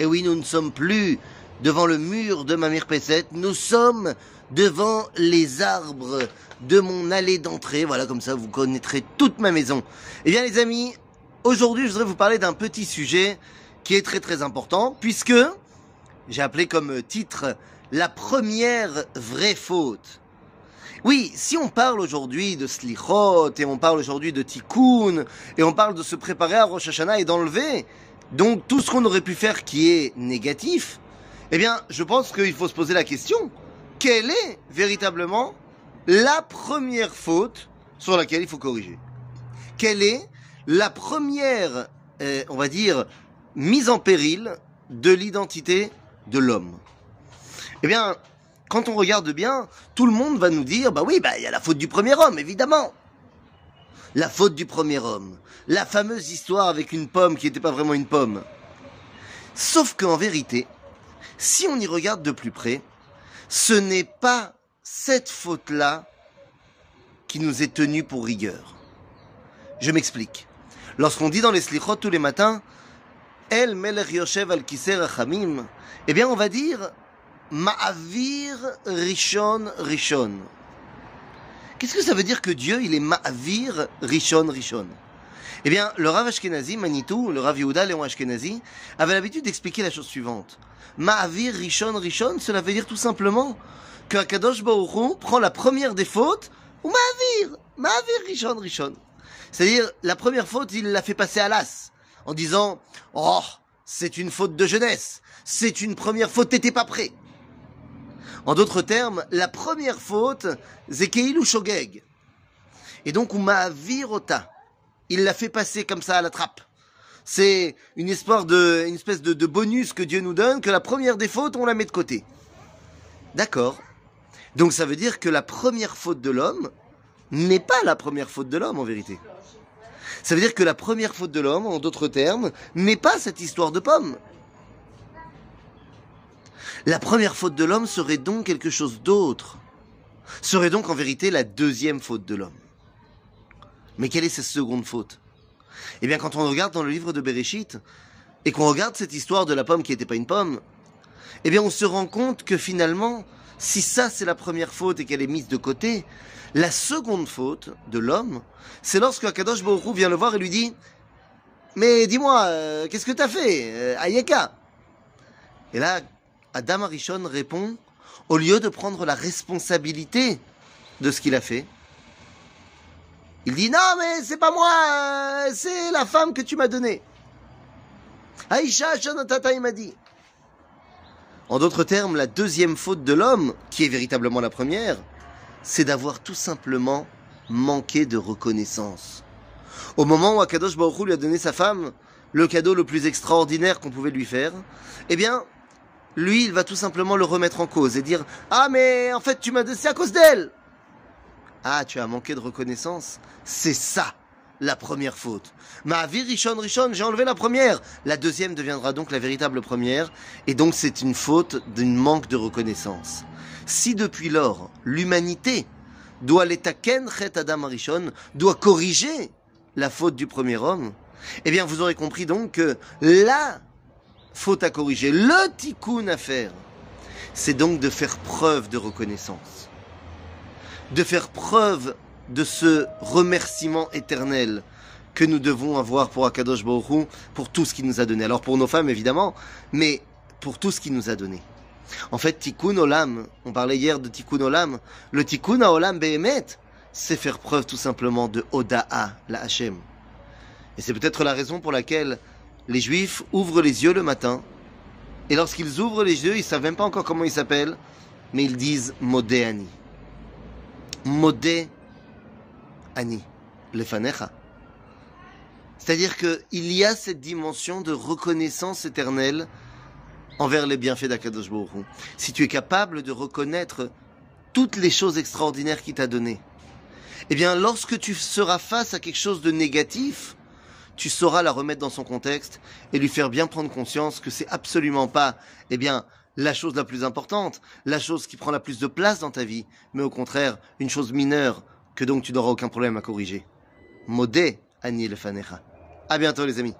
Et oui, nous ne sommes plus devant le mur de ma mère Pesset, nous sommes devant les arbres de mon allée d'entrée. Voilà, comme ça vous connaîtrez toute ma maison. Eh bien les amis, aujourd'hui je voudrais vous parler d'un petit sujet qui est très très important, puisque j'ai appelé comme titre la première vraie faute. Oui, si on parle aujourd'hui de slichot, et on parle aujourd'hui de tikkun, et on parle de se préparer à Rosh Hashanah et d'enlever, donc tout ce qu'on aurait pu faire qui est négatif, eh bien, je pense qu'il faut se poser la question, quelle est véritablement la première faute sur laquelle il faut corriger? Quelle est la première, euh, on va dire, mise en péril de l'identité de l'homme? Eh bien, quand on regarde bien, tout le monde va nous dire, bah oui, bah il y a la faute du premier homme, évidemment. La faute du premier homme. La fameuse histoire avec une pomme qui n'était pas vraiment une pomme. Sauf qu'en vérité, si on y regarde de plus près, ce n'est pas cette faute-là qui nous est tenue pour rigueur. Je m'explique. Lorsqu'on dit dans les slichot tous les matins, El melech yoshev al rachamim, eh bien on va dire Ma'avir rishon rishon. Qu'est-ce que ça veut dire que Dieu, il est Ma'avir rishon rishon? Eh bien, le Rav Ashkenazi, Manitou, le Rav Yehuda, Léon Ashkenazi, avait l'habitude d'expliquer la chose suivante. Ma'avir Rishon Rishon, cela veut dire tout simplement que Akadosh prend la première des fautes, ou Ma'avir, Ma'avir Rishon Rishon. C'est-à-dire, la première faute, il l'a fait passer à l'as, en disant, oh, c'est une faute de jeunesse, c'est une première faute, t'étais pas prêt. En d'autres termes, la première faute, Zekeil ou Shogeg. Et donc, ou Ma'avir Ota il l'a fait passer comme ça à la trappe. C'est une espèce de, bonus que Dieu nous donne, que la première des fautes, on la met de côté. D'accord. Donc ça veut dire que la première faute de l'homme n'est pas la première faute de l'homme en vérité. Ça veut dire que la première faute de l'homme, en d'autres termes, n'est pas cette histoire de pomme. La première faute de l'homme serait donc quelque chose d'autre. Serait donc en vérité la deuxième faute de l'homme. Mais quelle est cette seconde faute? Eh bien, quand on regarde dans le livre de Bereshit, et qu'on regarde cette histoire de la pomme qui n'était pas une pomme, eh bien, on se rend compte que finalement, si ça c'est la première faute et qu'elle est mise de côté, la seconde faute de l'homme, c'est lorsque Akadosh Baruch vient le voir et lui dit Mais dis-moi, euh, qu'est-ce que t'as fait, euh, Ayeka? Et là, Adam Arishon répond Au lieu de prendre la responsabilité de ce qu'il a fait, il dit non mais c'est pas moi, euh, c'est la femme que tu m'as donnée. Aïcha Shanatata il m'a dit. En d'autres termes, la deuxième faute de l'homme, qui est véritablement la première, c'est d'avoir tout simplement manqué de reconnaissance. Au moment où Akadosh Baruch lui a donné sa femme, le cadeau le plus extraordinaire qu'on pouvait lui faire, eh bien, lui, il va tout simplement le remettre en cause et dire Ah, mais en fait, tu m'as c'est à cause d'elle ah, tu as manqué de reconnaissance C'est ça la première faute. Ma vie richonne, richonne, j'ai enlevé la première. La deuxième deviendra donc la véritable première. Et donc c'est une faute d'une manque de reconnaissance. Si depuis lors, l'humanité doit l'étaken chet adam rishon, doit corriger la faute du premier homme, eh bien vous aurez compris donc que la faute à corriger, le tikkun à faire, c'est donc de faire preuve de reconnaissance de faire preuve de ce remerciement éternel que nous devons avoir pour Akadosh Baruch pour tout ce qu'il nous a donné. Alors pour nos femmes évidemment, mais pour tout ce qu'il nous a donné. En fait, Tikkun Olam, on parlait hier de Tikkun Olam, le Tikkun Olam Behemet, c'est faire preuve tout simplement de Oda'a, la Hachem. Et c'est peut-être la raison pour laquelle les Juifs ouvrent les yeux le matin, et lorsqu'ils ouvrent les yeux, ils savent même pas encore comment ils s'appellent, mais ils disent Modéani. Modé Ani, lefanecha. C'est-à-dire qu'il y a cette dimension de reconnaissance éternelle envers les bienfaits d'Akadosh Si tu es capable de reconnaître toutes les choses extraordinaires qu'il t'a données, eh bien, lorsque tu seras face à quelque chose de négatif, tu sauras la remettre dans son contexte et lui faire bien prendre conscience que c'est absolument pas, eh bien, la chose la plus importante, la chose qui prend la plus de place dans ta vie, mais au contraire, une chose mineure que donc tu n'auras aucun problème à corriger. Modé, Anil Fanecha. À bientôt les amis.